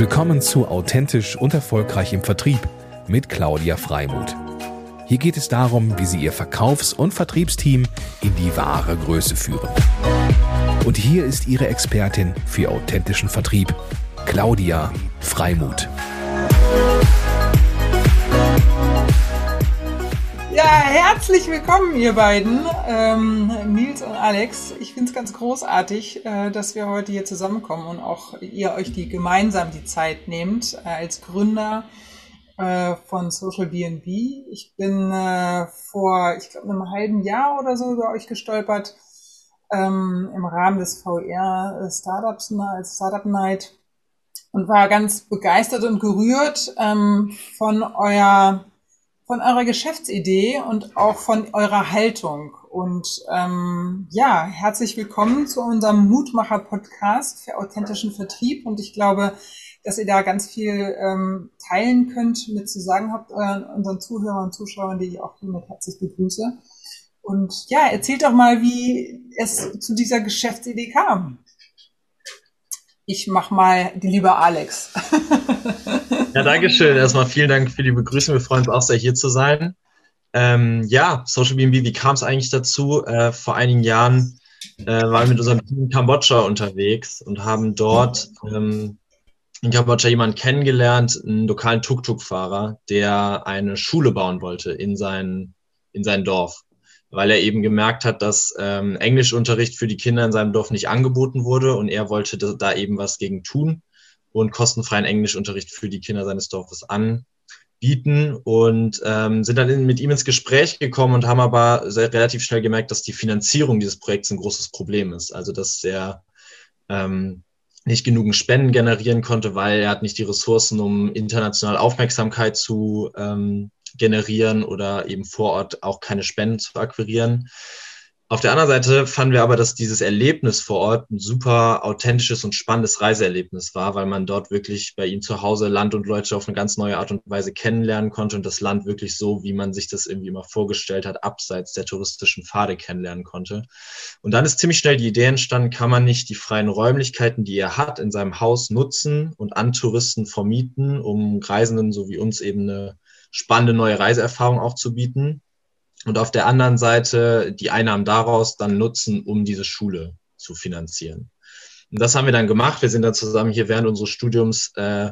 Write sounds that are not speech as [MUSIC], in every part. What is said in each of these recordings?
Willkommen zu Authentisch und Erfolgreich im Vertrieb mit Claudia Freimuth. Hier geht es darum, wie Sie Ihr Verkaufs- und Vertriebsteam in die wahre Größe führen. Und hier ist Ihre Expertin für authentischen Vertrieb, Claudia Freimuth. Ja, herzlich willkommen, ihr beiden, ähm, Nils und Alex. Finde es ganz großartig, äh, dass wir heute hier zusammenkommen und auch ihr euch die gemeinsam die Zeit nehmt äh, als Gründer äh, von Social BNB. Ich bin vor, ich glaube, einem halben Jahr oder so über euch gestolpert ähm, im Rahmen des VR Startups als Startup Night und war ganz begeistert und gerührt ähm, von euer von eurer Geschäftsidee und auch von eurer Haltung. Und ähm, ja, herzlich willkommen zu unserem Mutmacher-Podcast für authentischen Vertrieb. Und ich glaube, dass ihr da ganz viel ähm, teilen könnt, mit zu sagen habt, euren, unseren Zuhörern und Zuschauern, die ich auch hiermit herzlich begrüße. Und ja, erzählt doch mal, wie es zu dieser Geschäftsidee kam. Ich mach mal die liebe Alex. Ja, danke schön. Erstmal vielen Dank für die Begrüßung. Wir freuen uns auch sehr, hier zu sein. Ähm, ja, Social BNB, wie kam es eigentlich dazu? Äh, vor einigen Jahren äh, waren wir mit unserem Team in Kambodscha unterwegs und haben dort ähm, in Kambodscha jemanden kennengelernt, einen lokalen Tuk-Tuk-Fahrer, der eine Schule bauen wollte in sein, in sein Dorf, weil er eben gemerkt hat, dass ähm, Englischunterricht für die Kinder in seinem Dorf nicht angeboten wurde und er wollte da eben was gegen tun und kostenfreien Englischunterricht für die Kinder seines Dorfes anbieten und ähm, sind dann mit ihm ins Gespräch gekommen und haben aber sehr, relativ schnell gemerkt, dass die Finanzierung dieses Projekts ein großes Problem ist. Also dass er ähm, nicht genügend Spenden generieren konnte, weil er hat nicht die Ressourcen, um international Aufmerksamkeit zu ähm, generieren oder eben vor Ort auch keine Spenden zu akquirieren. Auf der anderen Seite fanden wir aber, dass dieses Erlebnis vor Ort ein super authentisches und spannendes Reiseerlebnis war, weil man dort wirklich bei ihm zu Hause Land und Leute auf eine ganz neue Art und Weise kennenlernen konnte und das Land wirklich so, wie man sich das irgendwie immer vorgestellt hat, abseits der touristischen Pfade kennenlernen konnte. Und dann ist ziemlich schnell die Idee entstanden, kann man nicht die freien Räumlichkeiten, die er hat, in seinem Haus nutzen und an Touristen vermieten, um Reisenden so wie uns eben eine spannende neue Reiseerfahrung aufzubieten und auf der anderen Seite die Einnahmen daraus dann nutzen, um diese Schule zu finanzieren. Und das haben wir dann gemacht. Wir sind dann zusammen hier während unseres Studiums äh,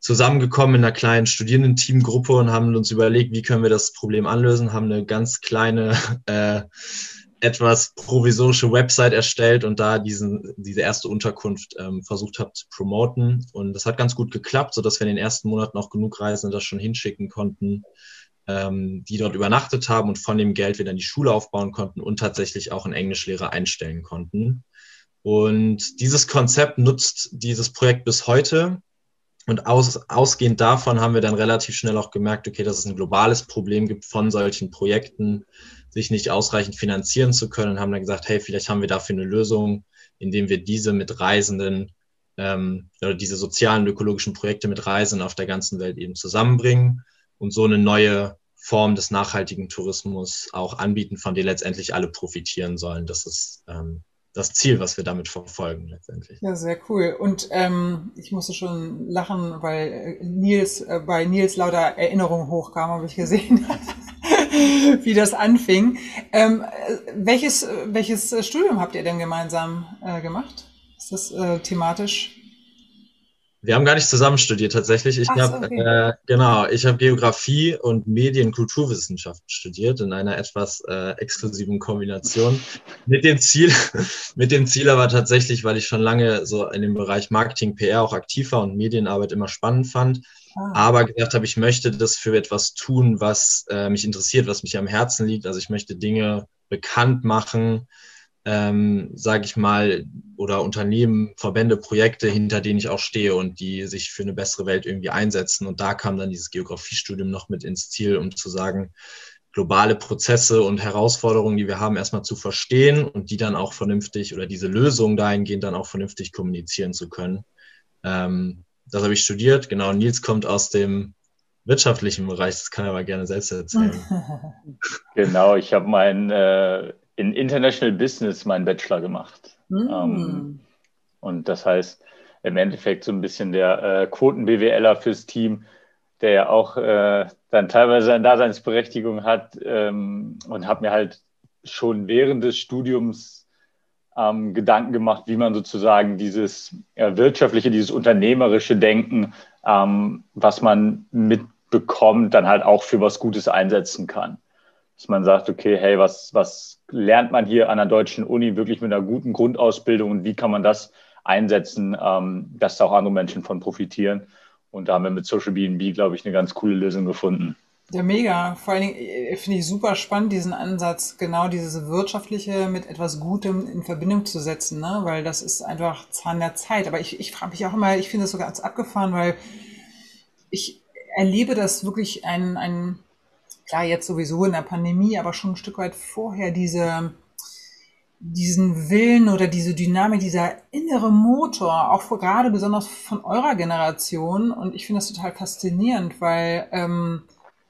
zusammengekommen in einer kleinen Studierendenteamgruppe und haben uns überlegt, wie können wir das Problem anlösen, haben eine ganz kleine, [LAUGHS] äh, etwas provisorische Website erstellt und da diesen, diese erste Unterkunft ähm, versucht habe zu promoten. Und das hat ganz gut geklappt, sodass wir in den ersten Monaten auch genug Reisende das schon hinschicken konnten, ähm, die dort übernachtet haben und von dem Geld wieder die Schule aufbauen konnten und tatsächlich auch einen Englischlehrer einstellen konnten. Und dieses Konzept nutzt dieses Projekt bis heute. Und aus, ausgehend davon haben wir dann relativ schnell auch gemerkt, okay, dass es ein globales Problem gibt von solchen Projekten, sich nicht ausreichend finanzieren zu können und haben dann gesagt, hey, vielleicht haben wir dafür eine Lösung, indem wir diese mit Reisenden ähm, oder diese sozialen ökologischen Projekte mit Reisenden auf der ganzen Welt eben zusammenbringen und so eine neue Form des nachhaltigen Tourismus auch anbieten, von der letztendlich alle profitieren sollen. Das ist ähm, das Ziel, was wir damit verfolgen letztendlich. Ja, sehr cool. Und ähm, ich musste schon lachen, weil äh, Nils äh, bei Nils lauter Erinnerungen hochkam, habe ich gesehen, [LAUGHS] wie das anfing. Ähm, äh, welches welches Studium habt ihr denn gemeinsam äh, gemacht? Ist das äh, thematisch wir haben gar nicht zusammen studiert tatsächlich. Ich habe okay. äh, genau, ich habe Geografie und Medien- Kulturwissenschaften studiert in einer etwas äh, exklusiven Kombination [LAUGHS] mit dem Ziel, mit dem Ziel aber tatsächlich, weil ich schon lange so in dem Bereich Marketing, PR auch aktiv war und Medienarbeit immer spannend fand, ah. aber gesagt habe, ich möchte das für etwas tun, was äh, mich interessiert, was mich am Herzen liegt. Also ich möchte Dinge bekannt machen, ähm, sage ich mal, oder Unternehmen, Verbände, Projekte, hinter denen ich auch stehe und die sich für eine bessere Welt irgendwie einsetzen. Und da kam dann dieses Geografiestudium noch mit ins Ziel, um zu sagen, globale Prozesse und Herausforderungen, die wir haben, erstmal zu verstehen und die dann auch vernünftig oder diese Lösungen dahingehend dann auch vernünftig kommunizieren zu können. Ähm, das habe ich studiert. Genau, Nils kommt aus dem wirtschaftlichen Bereich, das kann er aber gerne selbst erzählen. [LAUGHS] Genau, ich habe mein äh, in International Business meinen Bachelor gemacht. Mm. Ähm, und das heißt, im Endeffekt so ein bisschen der äh, Quoten-BWLer fürs Team, der ja auch äh, dann teilweise seine Daseinsberechtigung hat ähm, und habe mir halt schon während des Studiums ähm, Gedanken gemacht, wie man sozusagen dieses äh, wirtschaftliche, dieses unternehmerische Denken, ähm, was man mitbekommt, dann halt auch für was Gutes einsetzen kann. Dass man sagt, okay, hey, was, was lernt man hier an der deutschen Uni wirklich mit einer guten Grundausbildung und wie kann man das einsetzen, ähm, dass da auch andere Menschen von profitieren. Und da haben wir mit Social BNB, glaube ich, eine ganz coole Lösung gefunden. Ja, mega. Vor allen Dingen äh, finde ich super spannend, diesen Ansatz, genau dieses Wirtschaftliche mit etwas Gutem in Verbindung zu setzen, ne? weil das ist einfach Zahn der Zeit. Aber ich, ich frage mich auch immer, ich finde das sogar als abgefahren, weil ich erlebe das wirklich ein, ein, klar, jetzt sowieso in der Pandemie, aber schon ein Stück weit vorher, diese, diesen Willen oder diese Dynamik, dieser innere Motor, auch vor, gerade besonders von eurer Generation. Und ich finde das total faszinierend, weil ähm,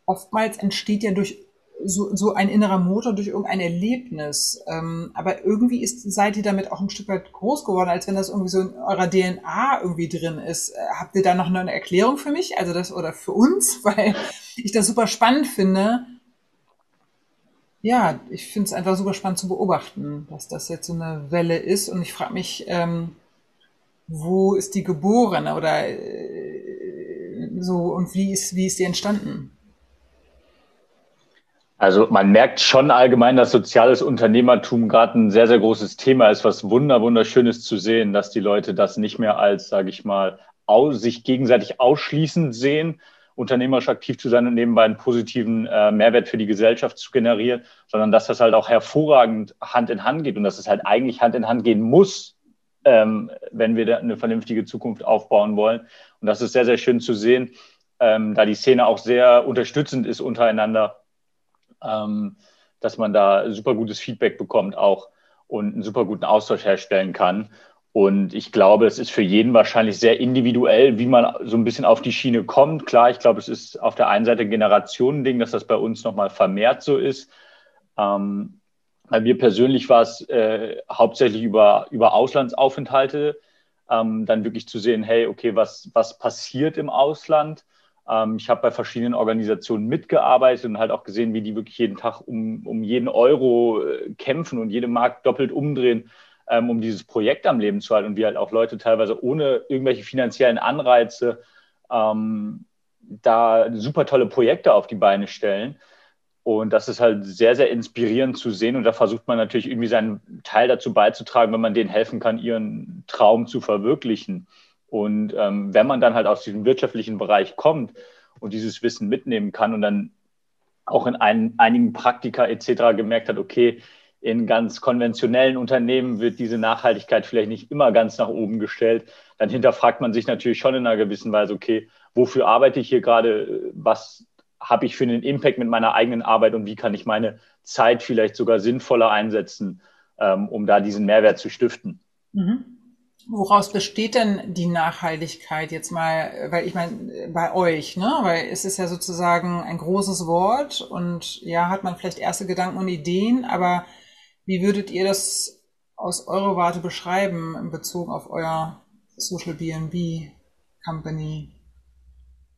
oftmals entsteht ja durch so, so ein innerer Motor durch irgendein Erlebnis. Ähm, aber irgendwie ist, seid ihr damit auch ein Stück weit groß geworden, als wenn das irgendwie so in eurer DNA irgendwie drin ist. Äh, habt ihr da noch eine Erklärung für mich? Also das oder für uns? [LAUGHS] Weil ich das super spannend finde. Ja, ich finde es einfach super spannend zu beobachten, dass das jetzt so eine Welle ist. Und ich frage mich, ähm, wo ist die geboren oder äh, so und wie ist, wie ist die entstanden? Also man merkt schon allgemein, dass soziales Unternehmertum gerade ein sehr, sehr großes Thema ist, was wunder, wunderschönes zu sehen, dass die Leute das nicht mehr als, sage ich mal, aus, sich gegenseitig ausschließend sehen, unternehmerisch aktiv zu sein und nebenbei einen positiven äh, Mehrwert für die Gesellschaft zu generieren, sondern dass das halt auch hervorragend Hand in Hand geht und dass es halt eigentlich Hand in Hand gehen muss, ähm, wenn wir eine vernünftige Zukunft aufbauen wollen. Und das ist sehr, sehr schön zu sehen, ähm, da die Szene auch sehr unterstützend ist untereinander ähm, dass man da super gutes Feedback bekommt auch und einen super guten Austausch herstellen kann. Und ich glaube, es ist für jeden wahrscheinlich sehr individuell, wie man so ein bisschen auf die Schiene kommt. Klar, ich glaube, es ist auf der einen Seite ein Generationending, dass das bei uns nochmal vermehrt so ist. Ähm, bei mir persönlich war es äh, hauptsächlich über, über Auslandsaufenthalte, ähm, dann wirklich zu sehen, hey, okay, was, was passiert im Ausland? Ähm, ich habe bei verschiedenen Organisationen mitgearbeitet und halt auch gesehen, wie die wirklich jeden Tag um, um jeden Euro äh, kämpfen und jede Markt doppelt umdrehen, ähm, um dieses Projekt am Leben zu halten und wie halt auch Leute teilweise ohne irgendwelche finanziellen Anreize ähm, da super tolle Projekte auf die Beine stellen. Und das ist halt sehr, sehr inspirierend zu sehen. Und da versucht man natürlich irgendwie seinen Teil dazu beizutragen, wenn man denen helfen kann, ihren Traum zu verwirklichen. Und ähm, wenn man dann halt aus diesem wirtschaftlichen Bereich kommt und dieses Wissen mitnehmen kann und dann auch in ein, einigen Praktika etc. gemerkt hat, okay, in ganz konventionellen Unternehmen wird diese Nachhaltigkeit vielleicht nicht immer ganz nach oben gestellt, dann hinterfragt man sich natürlich schon in einer gewissen Weise, okay, wofür arbeite ich hier gerade, was habe ich für einen Impact mit meiner eigenen Arbeit und wie kann ich meine Zeit vielleicht sogar sinnvoller einsetzen, ähm, um da diesen Mehrwert zu stiften. Mhm. Woraus besteht denn die Nachhaltigkeit jetzt mal, weil ich meine, bei euch, ne? Weil es ist ja sozusagen ein großes Wort und ja, hat man vielleicht erste Gedanken und Ideen, aber wie würdet ihr das aus eurer Warte beschreiben in Bezug auf euer Social BNB Company?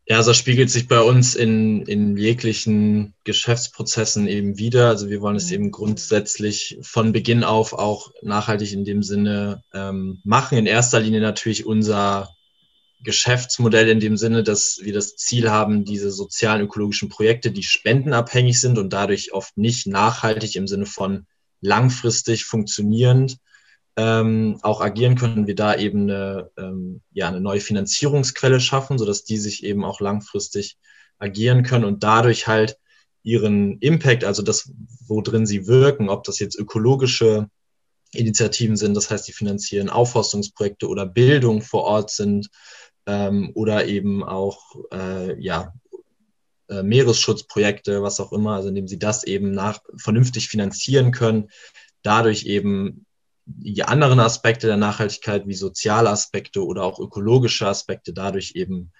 Ja, also das spiegelt sich bei uns in, in jeglichen Geschäftsprozessen eben wieder. Also wir wollen es mhm. eben grundsätzlich von Beginn auf auch nachhaltig in dem Sinne ähm, machen. In erster Linie natürlich unser Geschäftsmodell in dem Sinne, dass wir das Ziel haben, diese sozialen ökologischen Projekte, die spendenabhängig sind und dadurch oft nicht nachhaltig im Sinne von langfristig funktionierend, ähm, auch agieren können, wir da eben eine, ähm, ja, eine neue Finanzierungsquelle schaffen, sodass die sich eben auch langfristig agieren können und dadurch halt ihren Impact, also das, wo drin sie wirken, ob das jetzt ökologische Initiativen sind, das heißt, die finanzieren Aufforstungsprojekte oder Bildung vor Ort sind ähm, oder eben auch äh, ja, äh, Meeresschutzprojekte, was auch immer, also indem sie das eben nach, vernünftig finanzieren können, dadurch eben die anderen Aspekte der Nachhaltigkeit wie soziale Aspekte oder auch ökologische Aspekte dadurch eben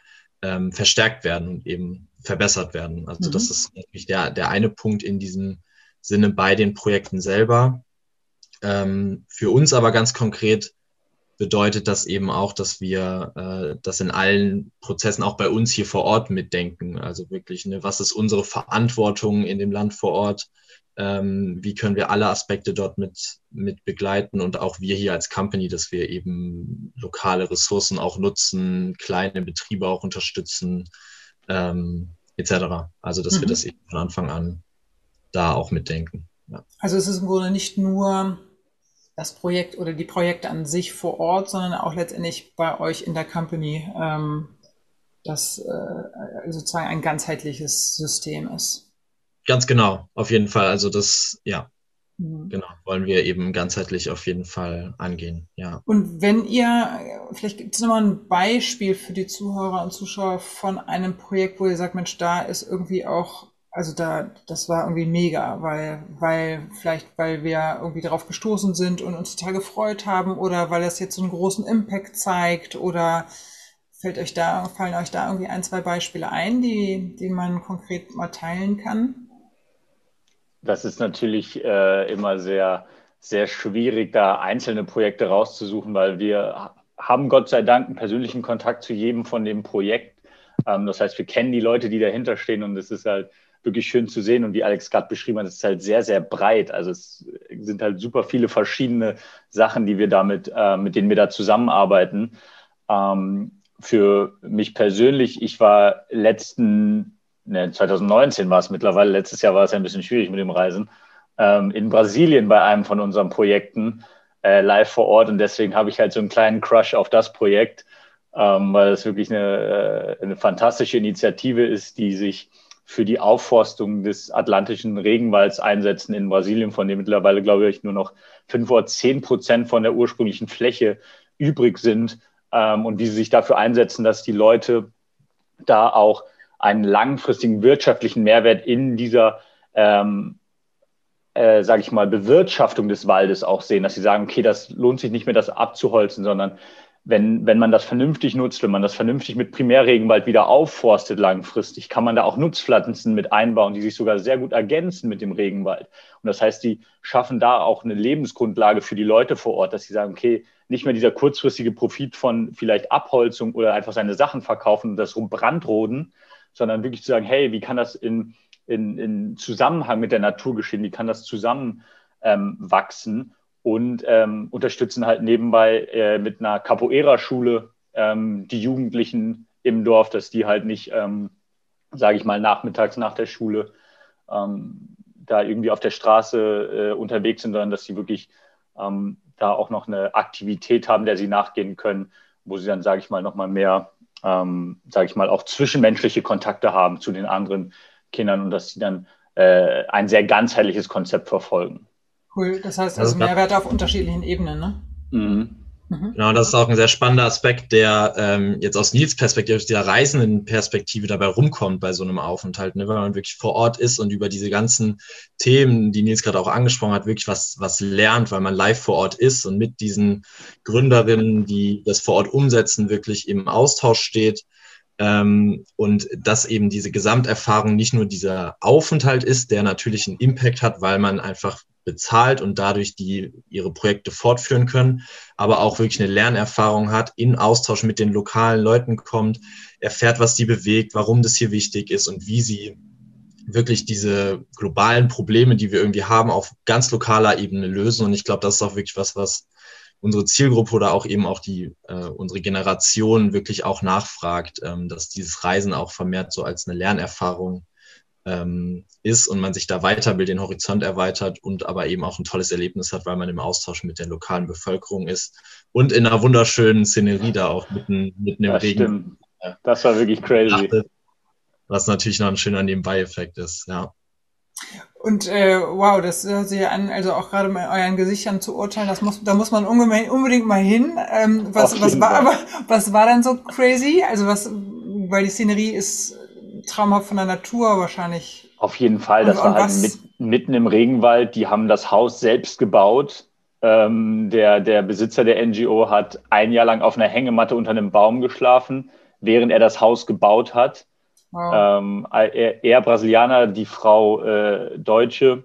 ähm, verstärkt werden und eben verbessert werden. Also mhm. das ist natürlich der, der eine Punkt in diesem Sinne bei den Projekten selber. Ähm, für uns aber ganz konkret bedeutet das eben auch, dass wir äh, das in allen Prozessen auch bei uns hier vor Ort mitdenken. Also wirklich, ne, was ist unsere Verantwortung in dem Land vor Ort? Ähm, wie können wir alle Aspekte dort mit, mit begleiten und auch wir hier als Company, dass wir eben lokale Ressourcen auch nutzen, kleine Betriebe auch unterstützen, ähm, etc. Also, dass mhm. wir das eben von Anfang an da auch mitdenken. Ja. Also es ist im Grunde nicht nur das Projekt oder die Projekte an sich vor Ort, sondern auch letztendlich bei euch in der Company, ähm, das äh, sozusagen ein ganzheitliches System ist. Ganz genau, auf jeden Fall. Also das, ja, mhm. genau, wollen wir eben ganzheitlich auf jeden Fall angehen, ja. Und wenn ihr, vielleicht gibt es nochmal ein Beispiel für die Zuhörer und Zuschauer von einem Projekt, wo ihr sagt, Mensch, da ist irgendwie auch also da, das war irgendwie mega, weil, weil, vielleicht, weil wir irgendwie darauf gestoßen sind und uns total gefreut haben oder weil das jetzt so einen großen Impact zeigt oder fällt euch da, fallen euch da irgendwie ein, zwei Beispiele ein, die, die man konkret mal teilen kann? Das ist natürlich äh, immer sehr, sehr schwierig, da einzelne Projekte rauszusuchen, weil wir haben Gott sei Dank einen persönlichen Kontakt zu jedem von dem Projekt. Ähm, das heißt, wir kennen die Leute, die dahinter stehen und es ist halt wirklich schön zu sehen. Und wie Alex gerade beschrieben hat, es ist halt sehr, sehr breit. Also es sind halt super viele verschiedene Sachen, die wir damit, äh, mit denen wir da zusammenarbeiten. Ähm, für mich persönlich, ich war letzten, ne, 2019 war es mittlerweile, letztes Jahr war es ein bisschen schwierig mit dem Reisen, ähm, in Brasilien bei einem von unseren Projekten äh, live vor Ort. Und deswegen habe ich halt so einen kleinen Crush auf das Projekt, ähm, weil es wirklich eine, äh, eine fantastische Initiative ist, die sich für die Aufforstung des atlantischen Regenwalds einsetzen in Brasilien, von dem mittlerweile, glaube ich, nur noch fünf oder zehn Prozent von der ursprünglichen Fläche übrig sind ähm, und wie sie sich dafür einsetzen, dass die Leute da auch einen langfristigen wirtschaftlichen Mehrwert in dieser, ähm, äh, sage ich mal, Bewirtschaftung des Waldes auch sehen, dass sie sagen, okay, das lohnt sich nicht mehr, das abzuholzen, sondern wenn, wenn man das vernünftig nutzt, wenn man das vernünftig mit Primärregenwald wieder aufforstet langfristig, kann man da auch Nutzpflanzen mit einbauen, die sich sogar sehr gut ergänzen mit dem Regenwald. Und das heißt, die schaffen da auch eine Lebensgrundlage für die Leute vor Ort, dass sie sagen, okay, nicht mehr dieser kurzfristige Profit von vielleicht Abholzung oder einfach seine Sachen verkaufen und das rumbrandroden, sondern wirklich zu sagen, hey, wie kann das in, in, in Zusammenhang mit der Natur geschehen? Wie kann das zusammen ähm? Und ähm, unterstützen halt nebenbei äh, mit einer Capoeira-Schule ähm, die Jugendlichen im Dorf, dass die halt nicht, ähm, sage ich mal, nachmittags nach der Schule ähm, da irgendwie auf der Straße äh, unterwegs sind, sondern dass sie wirklich ähm, da auch noch eine Aktivität haben, der sie nachgehen können, wo sie dann, sage ich mal, nochmal mehr, ähm, sage ich mal, auch zwischenmenschliche Kontakte haben zu den anderen Kindern und dass sie dann äh, ein sehr ganzheitliches Konzept verfolgen. Cool, das heißt also, also Mehrwerte auf unterschiedlichen Ebenen, ne? Mhm. Mhm. Genau, das ist auch ein sehr spannender Aspekt, der ähm, jetzt aus Nils Perspektive, aus der reisenden Perspektive dabei rumkommt bei so einem Aufenthalt, ne? weil man wirklich vor Ort ist und über diese ganzen Themen, die Nils gerade auch angesprochen hat, wirklich was, was lernt, weil man live vor Ort ist und mit diesen Gründerinnen, die das vor Ort umsetzen, wirklich im Austausch steht. Ähm, und dass eben diese Gesamterfahrung nicht nur dieser Aufenthalt ist, der natürlich einen Impact hat, weil man einfach bezahlt und dadurch die ihre Projekte fortführen können, aber auch wirklich eine Lernerfahrung hat, in Austausch mit den lokalen Leuten kommt, erfährt, was sie bewegt, warum das hier wichtig ist und wie sie wirklich diese globalen Probleme, die wir irgendwie haben, auf ganz lokaler Ebene lösen. Und ich glaube, das ist auch wirklich was, was unsere Zielgruppe oder auch eben auch die äh, unsere Generation wirklich auch nachfragt, ähm, dass dieses Reisen auch vermehrt so als eine Lernerfahrung ähm, ist und man sich da weiterbildet, den Horizont erweitert und aber eben auch ein tolles Erlebnis hat, weil man im Austausch mit der lokalen Bevölkerung ist und in einer wunderschönen Szenerie da auch mitten, mitten im das Regen. Stimmt. Das war wirklich crazy. Was natürlich noch ein schöner Nebenbei-Effekt ist, ja. Und äh, wow, das hört sich an, also auch gerade bei euren Gesichtern zu urteilen, das muss, da muss man unbedingt mal hin. Ähm, was, was war aber, was war dann so crazy? Also was, weil die Szenerie ist traumhaft von der Natur wahrscheinlich. Auf jeden Fall, das und, war halt mit, mitten im Regenwald. Die haben das Haus selbst gebaut. Ähm, der, der Besitzer der NGO hat ein Jahr lang auf einer Hängematte unter einem Baum geschlafen, während er das Haus gebaut hat. Wow. Ähm, er, er, Brasilianer, die Frau äh, Deutsche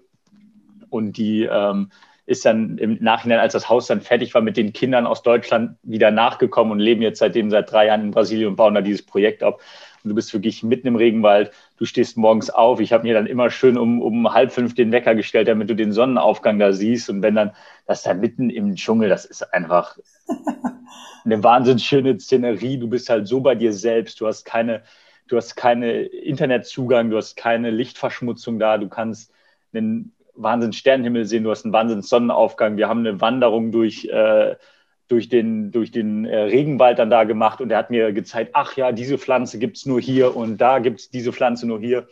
und die, ähm, ist dann im Nachhinein, als das Haus dann fertig war, mit den Kindern aus Deutschland wieder nachgekommen und leben jetzt seitdem seit drei Jahren in Brasilien und bauen da dieses Projekt auf. Und du bist wirklich mitten im Regenwald. Du stehst morgens auf. Ich habe mir dann immer schön um, um halb fünf den Wecker gestellt, damit du den Sonnenaufgang da siehst. Und wenn dann das da mitten im Dschungel, das ist einfach [LAUGHS] eine wahnsinnig schöne Szenerie. Du bist halt so bei dir selbst. Du hast keine, du hast keine Internetzugang, du hast keine Lichtverschmutzung da. Du kannst einen Wahnsinn Sternenhimmel sehen, du hast einen Wahnsinn Sonnenaufgang. Wir haben eine Wanderung durch, äh, durch den, durch den äh, Regenwald dann da gemacht und er hat mir gezeigt, ach ja, diese Pflanze gibt es nur hier und da gibt es diese Pflanze nur hier.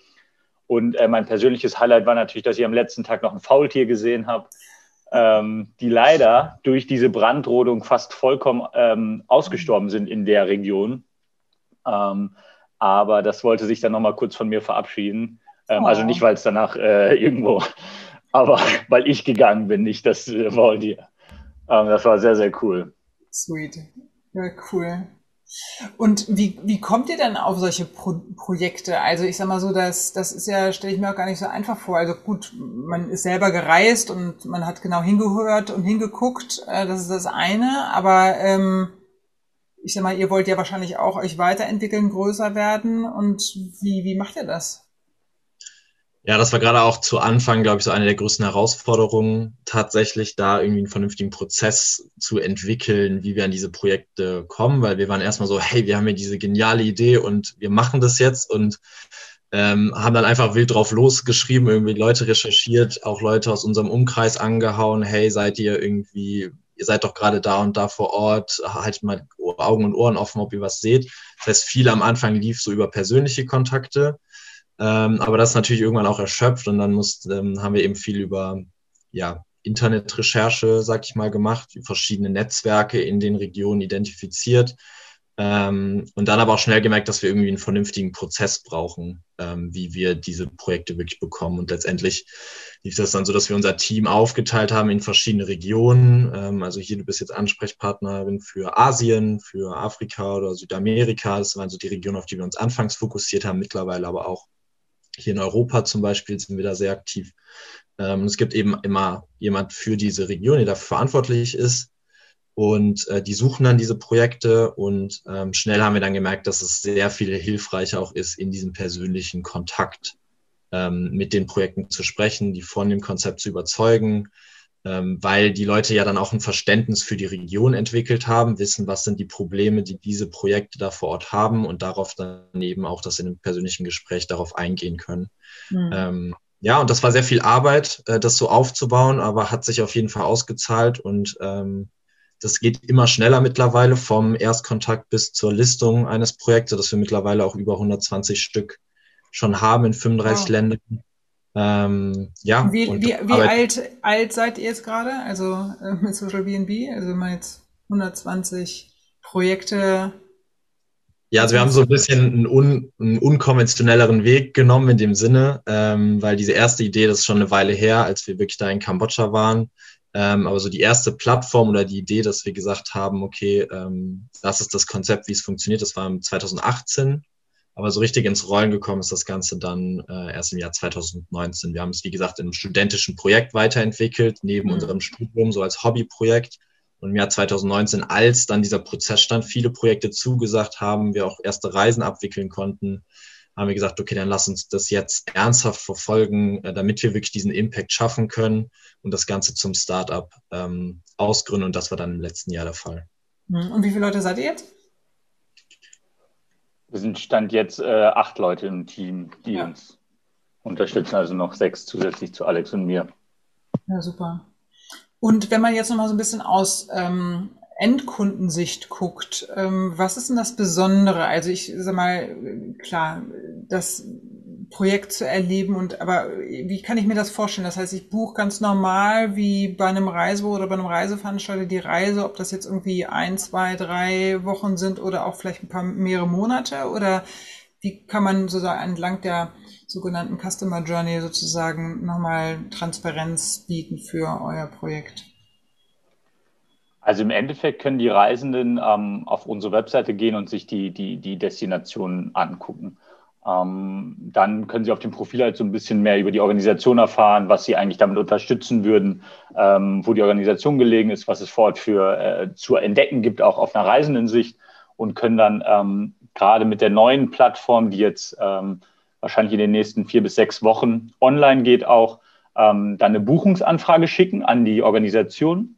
Und äh, mein persönliches Highlight war natürlich, dass ich am letzten Tag noch ein Faultier gesehen habe, ähm, die leider durch diese Brandrodung fast vollkommen ähm, ausgestorben sind in der Region. Ähm, aber das wollte sich dann nochmal kurz von mir verabschieden. Ähm, also oh. Also nicht, weil es danach äh, irgendwo [LAUGHS] aber weil ich gegangen bin, nicht das äh, ihr. Ähm, das war sehr, sehr cool. Sweet. Ja, cool. Und wie, wie kommt ihr denn auf solche Pro Projekte? Also ich sag mal so, das, das ist ja, stelle ich mir auch gar nicht so einfach vor. Also gut, man ist selber gereist und man hat genau hingehört und hingeguckt, äh, das ist das eine, aber ähm, ich sag mal, ihr wollt ja wahrscheinlich auch euch weiterentwickeln, größer werden und wie, wie macht ihr das? Ja, das war gerade auch zu Anfang, glaube ich, so eine der größten Herausforderungen, tatsächlich da irgendwie einen vernünftigen Prozess zu entwickeln, wie wir an diese Projekte kommen, weil wir waren erstmal so, hey, wir haben hier diese geniale Idee und wir machen das jetzt und ähm, haben dann einfach wild drauf losgeschrieben, irgendwie Leute recherchiert, auch Leute aus unserem Umkreis angehauen, hey, seid ihr irgendwie, ihr seid doch gerade da und da vor Ort, haltet mal Augen und Ohren offen, ob ihr was seht. Das heißt, viel am Anfang lief so über persönliche Kontakte ähm, aber das ist natürlich irgendwann auch erschöpft und dann muss, ähm, haben wir eben viel über ja, Internetrecherche, sag ich mal, gemacht, verschiedene Netzwerke in den Regionen identifiziert ähm, und dann aber auch schnell gemerkt, dass wir irgendwie einen vernünftigen Prozess brauchen, ähm, wie wir diese Projekte wirklich bekommen. Und letztendlich lief das dann so, dass wir unser Team aufgeteilt haben in verschiedene Regionen. Ähm, also hier, du bist jetzt Ansprechpartnerin für Asien, für Afrika oder Südamerika. Das waren so die Regionen, auf die wir uns anfangs fokussiert haben, mittlerweile aber auch hier in Europa zum Beispiel sind wir da sehr aktiv. Ähm, es gibt eben immer jemand für diese Region, der dafür verantwortlich ist. Und äh, die suchen dann diese Projekte und ähm, schnell haben wir dann gemerkt, dass es sehr viel hilfreicher auch ist, in diesem persönlichen Kontakt ähm, mit den Projekten zu sprechen, die von dem Konzept zu überzeugen, ähm, weil die Leute ja dann auch ein Verständnis für die Region entwickelt haben, wissen, was sind die Probleme, die diese Projekte da vor Ort haben und darauf dann eben auch, dass in einem persönlichen Gespräch darauf eingehen können. Mhm. Ähm, ja, und das war sehr viel Arbeit, äh, das so aufzubauen, aber hat sich auf jeden Fall ausgezahlt und ähm, das geht immer schneller mittlerweile vom Erstkontakt bis zur Listung eines Projektes, dass wir mittlerweile auch über 120 Stück schon haben in 35 wow. Ländern. Ähm, ja. Wie, wie, wie alt, alt seid ihr jetzt gerade? Also äh, mit Social BNB? Also wenn man jetzt 120 Projekte. Ja, also wir haben so ein bisschen einen, un, einen unkonventionelleren Weg genommen in dem Sinne, ähm, weil diese erste Idee, das ist schon eine Weile her, als wir wirklich da in Kambodscha waren. Ähm, aber so die erste Plattform oder die Idee, dass wir gesagt haben, okay, ähm, das ist das Konzept, wie es funktioniert, das war 2018 aber so richtig ins Rollen gekommen ist das Ganze dann äh, erst im Jahr 2019. Wir haben es, wie gesagt, in einem studentischen Projekt weiterentwickelt, neben mhm. unserem Studium, so als Hobbyprojekt. Und im Jahr 2019, als dann dieser Prozess stand, viele Projekte zugesagt haben, wir auch erste Reisen abwickeln konnten, haben wir gesagt, okay, dann lass uns das jetzt ernsthaft verfolgen, äh, damit wir wirklich diesen Impact schaffen können und das Ganze zum Startup ähm, ausgründen. Und das war dann im letzten Jahr der Fall. Mhm. Und wie viele Leute seid ihr jetzt? Wir sind Stand jetzt äh, acht Leute im Team, die ja. uns unterstützen, also noch sechs zusätzlich zu Alex und mir. Ja, super. Und wenn man jetzt nochmal so ein bisschen aus ähm, Endkundensicht guckt, ähm, was ist denn das Besondere? Also ich sag mal, klar, das Projekt zu erleben und aber wie kann ich mir das vorstellen? Das heißt, ich buche ganz normal wie bei einem Reisebüro oder bei einem Reiseveranstalter die Reise, ob das jetzt irgendwie ein, zwei, drei Wochen sind oder auch vielleicht ein paar mehrere Monate oder wie kann man sozusagen entlang der sogenannten Customer Journey sozusagen nochmal Transparenz bieten für euer Projekt? Also im Endeffekt können die Reisenden ähm, auf unsere Webseite gehen und sich die, die, die Destinationen angucken. Ähm, dann können Sie auf dem Profil halt so ein bisschen mehr über die Organisation erfahren, was Sie eigentlich damit unterstützen würden, ähm, wo die Organisation gelegen ist, was es vor Ort für äh, zu entdecken gibt, auch auf einer Reisendensicht und können dann ähm, gerade mit der neuen Plattform, die jetzt ähm, wahrscheinlich in den nächsten vier bis sechs Wochen online geht, auch ähm, dann eine Buchungsanfrage schicken an die Organisation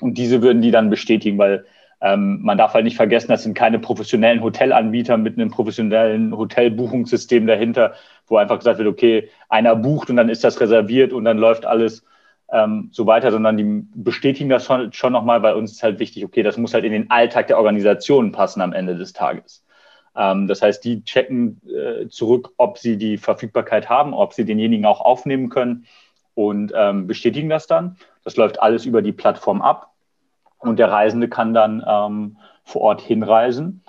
und diese würden die dann bestätigen, weil ähm, man darf halt nicht vergessen, das sind keine professionellen Hotelanbieter mit einem professionellen Hotelbuchungssystem dahinter, wo einfach gesagt wird, okay, einer bucht und dann ist das reserviert und dann läuft alles ähm, so weiter, sondern die bestätigen das schon, schon nochmal, weil uns ist halt wichtig, okay, das muss halt in den Alltag der Organisation passen am Ende des Tages. Ähm, das heißt, die checken äh, zurück, ob sie die Verfügbarkeit haben, ob sie denjenigen auch aufnehmen können und ähm, bestätigen das dann. Das läuft alles über die Plattform ab. Und der Reisende kann dann ähm, vor Ort hinreisen.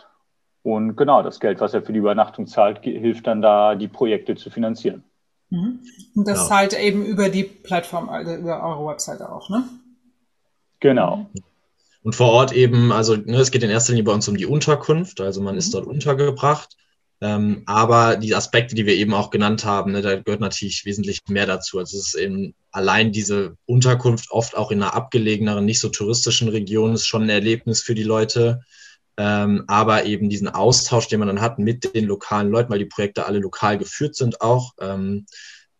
Und genau, das Geld, was er für die Übernachtung zahlt, hilft dann da, die Projekte zu finanzieren. Mhm. Und das genau. zahlt eben über die Plattform, also über eure Webseite auch, ne? Genau. Und vor Ort eben, also ne, es geht in erster Linie bei uns um die Unterkunft, also man mhm. ist dort untergebracht. Ähm, aber die Aspekte, die wir eben auch genannt haben, ne, da gehört natürlich wesentlich mehr dazu. Also es ist eben allein diese Unterkunft oft auch in einer abgelegeneren, nicht so touristischen Region ist schon ein Erlebnis für die Leute. Ähm, aber eben diesen Austausch, den man dann hat mit den lokalen Leuten, weil die Projekte alle lokal geführt sind auch. Ähm,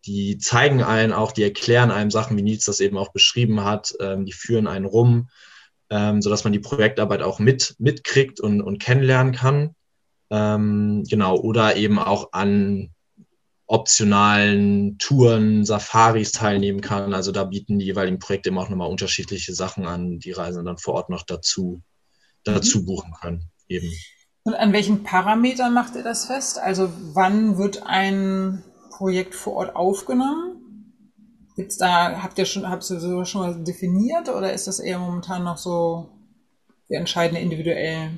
die zeigen einen auch, die erklären einem Sachen, wie Nils das eben auch beschrieben hat. Ähm, die führen einen rum, ähm, sodass man die Projektarbeit auch mit, mitkriegt und, und kennenlernen kann. Ähm, genau, oder eben auch an optionalen Touren, Safaris teilnehmen kann. Also da bieten die jeweiligen Projekte immer auch nochmal unterschiedliche Sachen an, die Reisenden dann vor Ort noch dazu, dazu mhm. buchen können. Eben. Und an welchen Parametern macht ihr das fest? Also wann wird ein Projekt vor Ort aufgenommen? Gibt's da, habt ihr schon, habt ihr sowas schon mal definiert oder ist das eher momentan noch so, wir entscheiden individuell?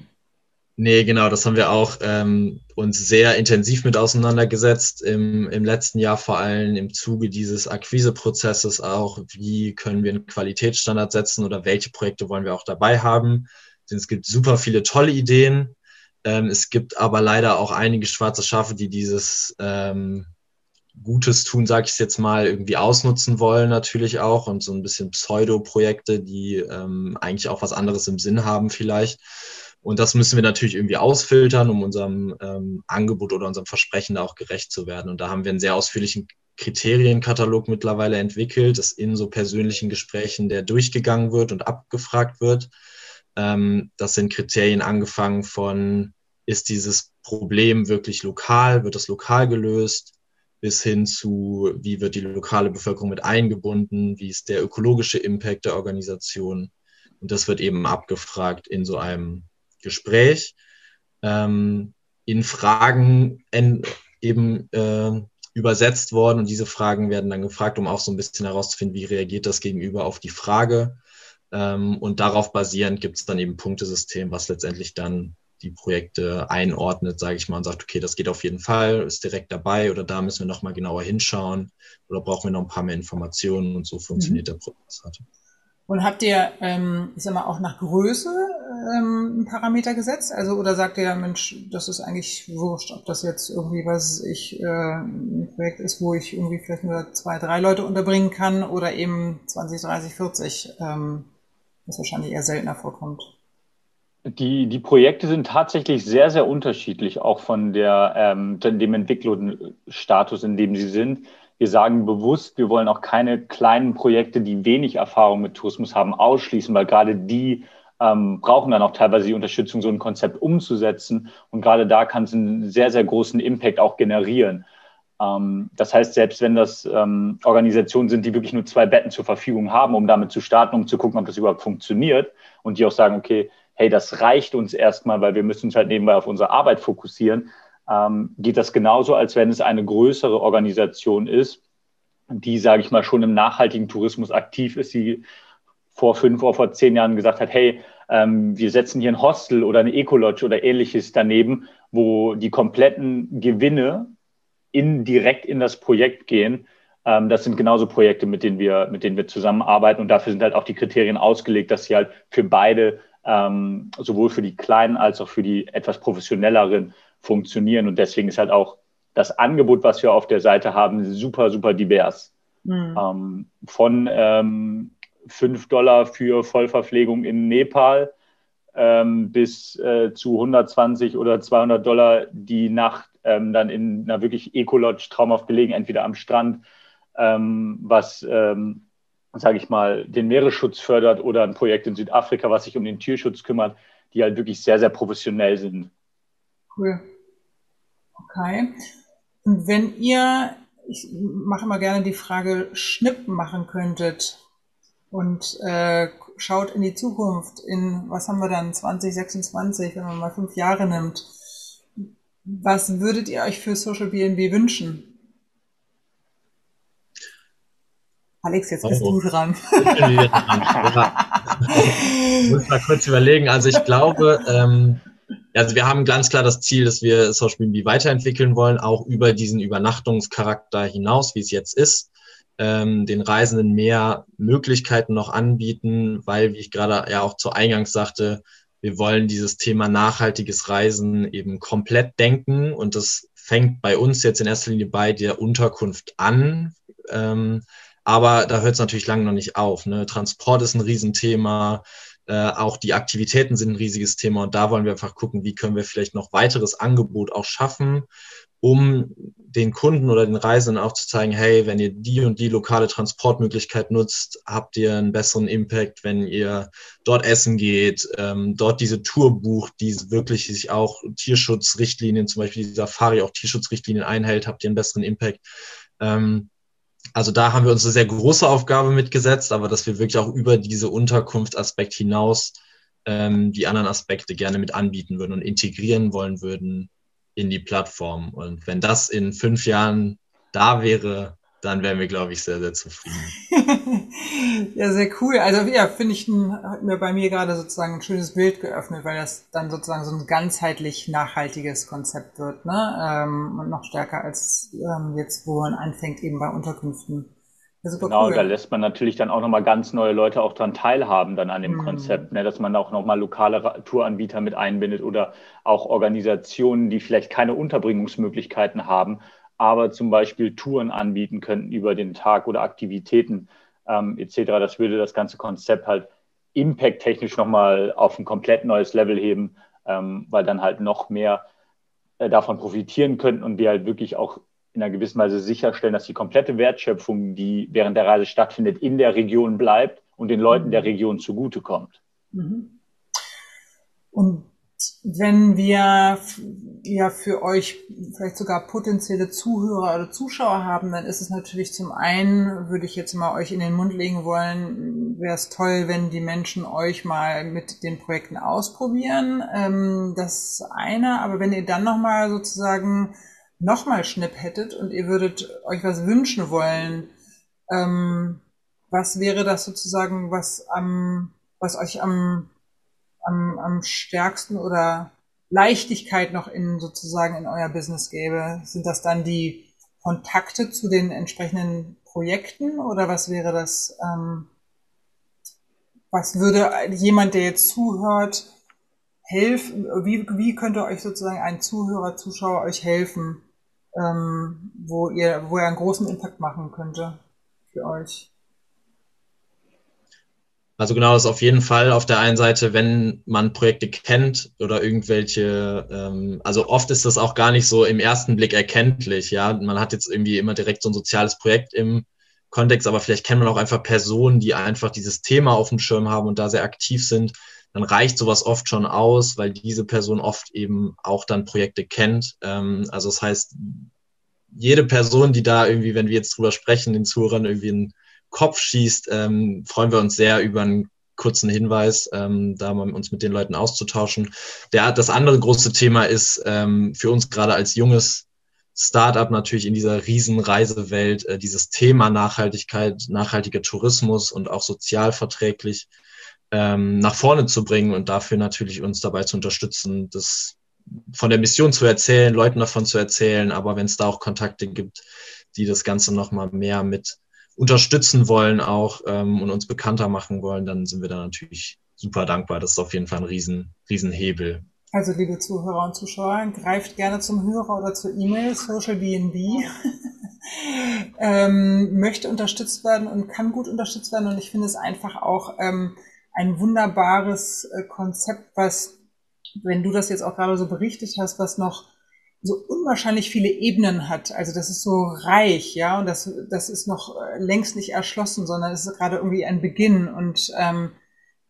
Nee, genau, das haben wir auch ähm, uns sehr intensiv mit auseinandergesetzt im, im letzten Jahr, vor allem im Zuge dieses Akquiseprozesses auch. Wie können wir einen Qualitätsstandard setzen oder welche Projekte wollen wir auch dabei haben? Denn es gibt super viele tolle Ideen. Ähm, es gibt aber leider auch einige schwarze Schafe, die dieses ähm, Gutes tun, sage ich jetzt mal, irgendwie ausnutzen wollen natürlich auch und so ein bisschen Pseudo-Projekte, die ähm, eigentlich auch was anderes im Sinn haben vielleicht. Und das müssen wir natürlich irgendwie ausfiltern, um unserem ähm, Angebot oder unserem Versprechen da auch gerecht zu werden. Und da haben wir einen sehr ausführlichen Kriterienkatalog mittlerweile entwickelt, das in so persönlichen Gesprächen, der durchgegangen wird und abgefragt wird. Ähm, das sind Kriterien angefangen von, ist dieses Problem wirklich lokal, wird das lokal gelöst, bis hin zu, wie wird die lokale Bevölkerung mit eingebunden, wie ist der ökologische Impact der Organisation. Und das wird eben abgefragt in so einem Gespräch ähm, in Fragen en, eben äh, übersetzt worden und diese Fragen werden dann gefragt, um auch so ein bisschen herauszufinden, wie reagiert das Gegenüber auf die Frage. Ähm, und darauf basierend gibt es dann eben ein Punktesystem, was letztendlich dann die Projekte einordnet, sage ich mal, und sagt, okay, das geht auf jeden Fall, ist direkt dabei oder da müssen wir nochmal genauer hinschauen oder brauchen wir noch ein paar mehr Informationen und so funktioniert mhm. der Prozess. Halt. Und habt ihr, ähm, ich sag mal, auch nach Größe einen Parameter gesetzt? Also, oder sagt ihr, Mensch, das ist eigentlich wurscht, ob das jetzt irgendwie, was ich, äh, ein Projekt ist, wo ich irgendwie vielleicht nur zwei, drei Leute unterbringen kann oder eben 20, 30, 40, ähm, was wahrscheinlich eher seltener vorkommt. Die, die Projekte sind tatsächlich sehr, sehr unterschiedlich, auch von der, ähm, dem Entwicklungsstatus, in dem sie sind. Wir sagen bewusst, wir wollen auch keine kleinen Projekte, die wenig Erfahrung mit Tourismus haben, ausschließen, weil gerade die ähm, brauchen dann auch teilweise die Unterstützung, so ein Konzept umzusetzen. Und gerade da kann es einen sehr, sehr großen Impact auch generieren. Ähm, das heißt, selbst wenn das ähm, Organisationen sind, die wirklich nur zwei Betten zur Verfügung haben, um damit zu starten, um zu gucken, ob das überhaupt funktioniert und die auch sagen, okay, hey, das reicht uns erstmal, weil wir müssen uns halt nebenbei auf unsere Arbeit fokussieren, ähm, geht das genauso, als wenn es eine größere Organisation ist, die, sage ich mal, schon im nachhaltigen Tourismus aktiv ist, die vor fünf oder vor zehn Jahren gesagt hat, hey, ähm, wir setzen hier ein Hostel oder eine Ecolodge oder ähnliches daneben, wo die kompletten Gewinne in, direkt in das Projekt gehen. Ähm, das sind genauso Projekte, mit denen wir, mit denen wir zusammenarbeiten und dafür sind halt auch die Kriterien ausgelegt, dass sie halt für beide, ähm, sowohl für die kleinen als auch für die etwas professionelleren funktionieren. Und deswegen ist halt auch das Angebot, was wir auf der Seite haben, super, super divers. Mhm. Von ähm, 5 Dollar für Vollverpflegung in Nepal ähm, bis äh, zu 120 oder 200 Dollar die Nacht ähm, dann in einer wirklich Ecolodge traumhaft gelegen, entweder am Strand, ähm, was, ähm, sage ich mal, den Meeresschutz fördert oder ein Projekt in Südafrika, was sich um den Tierschutz kümmert, die halt wirklich sehr, sehr professionell sind. Cool. Okay. Und wenn ihr, ich mache immer gerne die Frage, Schnipp machen könntet und äh, schaut in die Zukunft, in, was haben wir dann, 2026, wenn man mal fünf Jahre nimmt, was würdet ihr euch für Social BNB wünschen? Alex, jetzt bist oh. du dran. [LAUGHS] Ich muss mal kurz überlegen. Also ich glaube, ähm, also wir haben ganz klar das Ziel, dass wir Social BNB weiterentwickeln wollen, auch über diesen Übernachtungscharakter hinaus, wie es jetzt ist. Ähm, den Reisenden mehr Möglichkeiten noch anbieten, weil, wie ich gerade ja auch zu Eingangs sagte, wir wollen dieses Thema nachhaltiges Reisen eben komplett denken und das fängt bei uns jetzt in erster Linie bei der Unterkunft an. Ähm, aber da hört es natürlich lange noch nicht auf. Ne? Transport ist ein Riesenthema, äh, auch die Aktivitäten sind ein riesiges Thema und da wollen wir einfach gucken, wie können wir vielleicht noch weiteres Angebot auch schaffen, um den Kunden oder den Reisenden auch zu zeigen, hey, wenn ihr die und die lokale Transportmöglichkeit nutzt, habt ihr einen besseren Impact, wenn ihr dort essen geht, ähm, dort diese Tour bucht, die wirklich sich auch Tierschutzrichtlinien, zum Beispiel die Safari auch Tierschutzrichtlinien einhält, habt ihr einen besseren Impact. Ähm, also da haben wir uns eine sehr große Aufgabe mitgesetzt, aber dass wir wirklich auch über diese Unterkunftsaspekt hinaus ähm, die anderen Aspekte gerne mit anbieten würden und integrieren wollen würden in die Plattform. Und wenn das in fünf Jahren da wäre, dann wären wir, glaube ich, sehr, sehr zufrieden. [LAUGHS] ja, sehr cool. Also ja, finde ich, hat mir bei mir gerade sozusagen ein schönes Bild geöffnet, weil das dann sozusagen so ein ganzheitlich nachhaltiges Konzept wird, ne? Ähm, und noch stärker als ähm, jetzt, wo man anfängt, eben bei Unterkünften. Genau, cool. da lässt man natürlich dann auch nochmal ganz neue Leute auch dran teilhaben dann an dem mhm. Konzept, ne? dass man auch nochmal lokale Touranbieter mit einbindet oder auch Organisationen, die vielleicht keine Unterbringungsmöglichkeiten haben, aber zum Beispiel Touren anbieten könnten über den Tag oder Aktivitäten ähm, etc. Das würde das ganze Konzept halt impact-technisch nochmal auf ein komplett neues Level heben, ähm, weil dann halt noch mehr äh, davon profitieren könnten und wir halt wirklich auch in einer gewissen Weise sicherstellen, dass die komplette Wertschöpfung, die während der Reise stattfindet, in der Region bleibt und den Leuten der Region zugutekommt. Mhm. Und wenn wir ja für euch vielleicht sogar potenzielle Zuhörer oder Zuschauer haben, dann ist es natürlich zum einen, würde ich jetzt mal euch in den Mund legen wollen, wäre es toll, wenn die Menschen euch mal mit den Projekten ausprobieren. Ähm, das eine, aber wenn ihr dann nochmal sozusagen nochmal Schnipp hättet und ihr würdet euch was wünschen wollen, ähm, was wäre das sozusagen, was am, was euch am am, am stärksten oder Leichtigkeit noch in sozusagen in euer Business gäbe? Sind das dann die Kontakte zu den entsprechenden Projekten oder was wäre das? Ähm, was würde jemand, der jetzt zuhört, helfen? Wie, wie könnte euch sozusagen ein Zuhörer, Zuschauer euch helfen, ähm, wo ihr, wo er einen großen Impact machen könnte für euch? Also genau, das ist auf jeden Fall auf der einen Seite, wenn man Projekte kennt oder irgendwelche, ähm, also oft ist das auch gar nicht so im ersten Blick erkenntlich, ja. Man hat jetzt irgendwie immer direkt so ein soziales Projekt im Kontext, aber vielleicht kennt man auch einfach Personen, die einfach dieses Thema auf dem Schirm haben und da sehr aktiv sind. Dann reicht sowas oft schon aus, weil diese Person oft eben auch dann Projekte kennt. Ähm, also das heißt, jede Person, die da irgendwie, wenn wir jetzt drüber sprechen, den Zuhörern irgendwie ein Kopf schießt, ähm, freuen wir uns sehr über einen kurzen Hinweis, ähm, da mal uns mit den Leuten auszutauschen. Der, das andere große Thema ist ähm, für uns gerade als junges Startup natürlich in dieser riesen Reisewelt äh, dieses Thema Nachhaltigkeit, nachhaltiger Tourismus und auch sozialverträglich ähm, nach vorne zu bringen und dafür natürlich uns dabei zu unterstützen, das von der Mission zu erzählen, Leuten davon zu erzählen, aber wenn es da auch Kontakte gibt, die das Ganze nochmal mehr mit unterstützen wollen auch ähm, und uns bekannter machen wollen, dann sind wir da natürlich super dankbar. Das ist auf jeden Fall ein riesen, riesen Hebel Also, liebe Zuhörer und Zuschauer, greift gerne zum Hörer oder zur E-Mail socialbnb. [LAUGHS] ähm, möchte unterstützt werden und kann gut unterstützt werden. Und ich finde es einfach auch ähm, ein wunderbares äh, Konzept, was, wenn du das jetzt auch gerade so berichtet hast, was noch so unwahrscheinlich viele Ebenen hat. Also das ist so reich, ja, und das, das ist noch äh, längst nicht erschlossen, sondern es ist gerade irgendwie ein Beginn. Und ähm,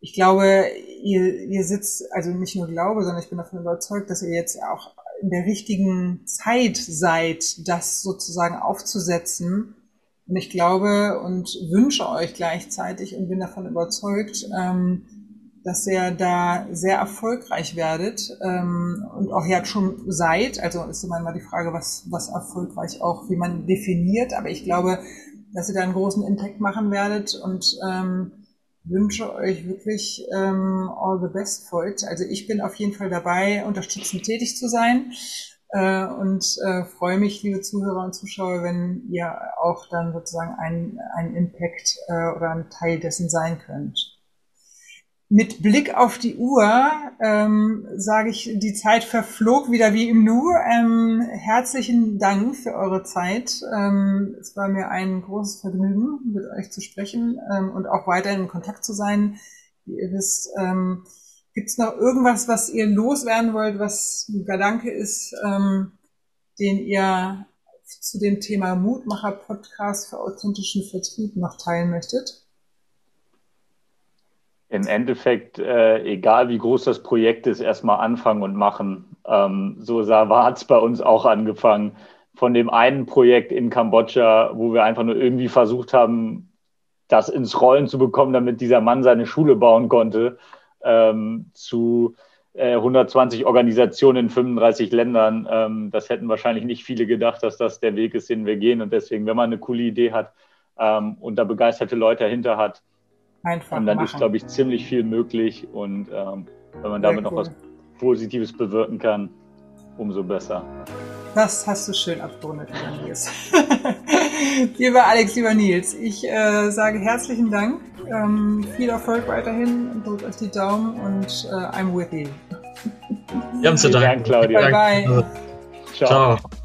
ich glaube, ihr, ihr sitzt, also nicht nur glaube, sondern ich bin davon überzeugt, dass ihr jetzt auch in der richtigen Zeit seid, das sozusagen aufzusetzen. Und ich glaube und wünsche euch gleichzeitig und bin davon überzeugt, ähm, dass ihr da sehr erfolgreich werdet ähm, und auch ja schon seid. Also ist immer mal die Frage, was, was erfolgreich auch, wie man definiert. Aber ich glaube, dass ihr da einen großen Impact machen werdet und ähm, wünsche euch wirklich ähm, all the best for it. Also ich bin auf jeden Fall dabei, unterstützend tätig zu sein äh, und äh, freue mich, liebe Zuhörer und Zuschauer, wenn ihr auch dann sozusagen ein, ein Impact äh, oder ein Teil dessen sein könnt mit Blick auf die Uhr ähm, sage ich, die Zeit verflog wieder wie im Nu. Ähm, herzlichen Dank für eure Zeit. Ähm, es war mir ein großes Vergnügen, mit euch zu sprechen ähm, und auch weiterhin in Kontakt zu sein. Wie ihr wisst, ähm, gibt es noch irgendwas, was ihr loswerden wollt, was ein Gedanke ist, ähm, den ihr zu dem Thema Mutmacher-Podcast für authentischen Vertrieb noch teilen möchtet? Im Endeffekt, äh, egal wie groß das Projekt ist, erstmal anfangen und machen. Ähm, so [LAUGHS] hat es bei uns auch angefangen. Von dem einen Projekt in Kambodscha, wo wir einfach nur irgendwie versucht haben, das ins Rollen zu bekommen, damit dieser Mann seine Schule bauen konnte, ähm, zu äh, 120 Organisationen in 35 Ländern. Ähm, das hätten wahrscheinlich nicht viele gedacht, dass das der Weg ist, den wir gehen. Und deswegen, wenn man eine coole Idee hat ähm, und da begeisterte Leute dahinter hat, Einfach und dann machen. ist, glaube ich, ziemlich viel möglich. Und ähm, wenn man damit cool. noch was Positives bewirken kann, umso besser. Das hast du schön abgerundet, lieber Nils. [LAUGHS] lieber Alex, lieber Nils, ich äh, sage herzlichen Dank. Ähm, viel Erfolg weiterhin. Drückt euch die Daumen und äh, I'm with you. Wir haben zu danken, Claudia. Bye, bye. Ciao. Ciao.